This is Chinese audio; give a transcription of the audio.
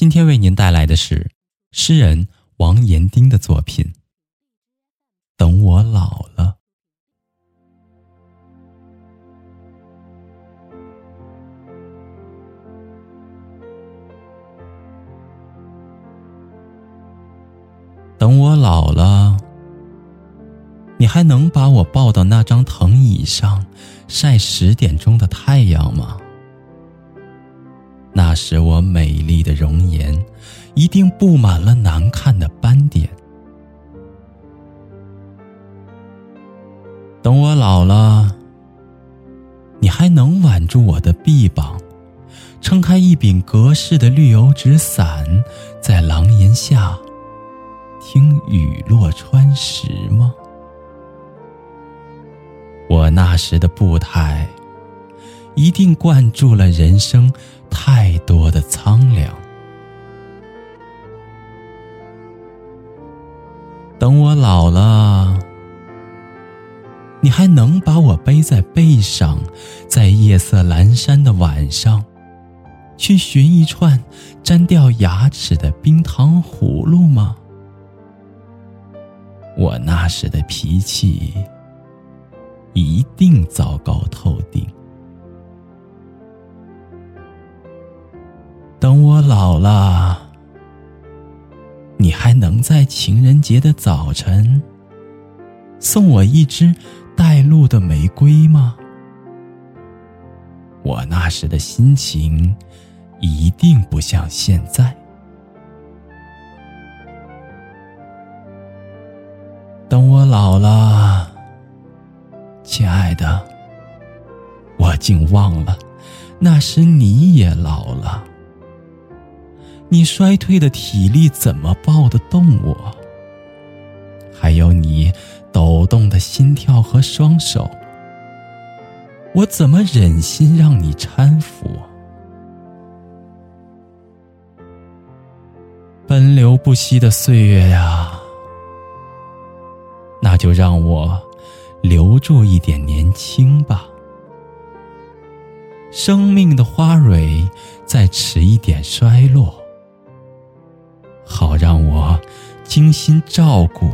今天为您带来的是诗人王延丁的作品《等我老了》。等我老了，你还能把我抱到那张藤椅上晒十点钟的太阳吗？那时我美丽的容颜，一定布满了难看的斑点。等我老了，你还能挽住我的臂膀，撑开一柄格式的绿油纸伞，在廊檐下听雨落穿石吗？我那时的步态，一定灌注了人生。太多的苍凉。等我老了，你还能把我背在背上，在夜色阑珊的晚上，去寻一串粘掉牙齿的冰糖葫芦吗？我那时的脾气，一定糟糕透老了，你还能在情人节的早晨送我一支带露的玫瑰吗？我那时的心情一定不像现在。等我老了，亲爱的，我竟忘了，那时你也老了。你衰退的体力怎么抱得动我？还有你抖动的心跳和双手，我怎么忍心让你搀扶？奔流不息的岁月呀，那就让我留住一点年轻吧。生命的花蕊再迟一点衰落。精心照顾。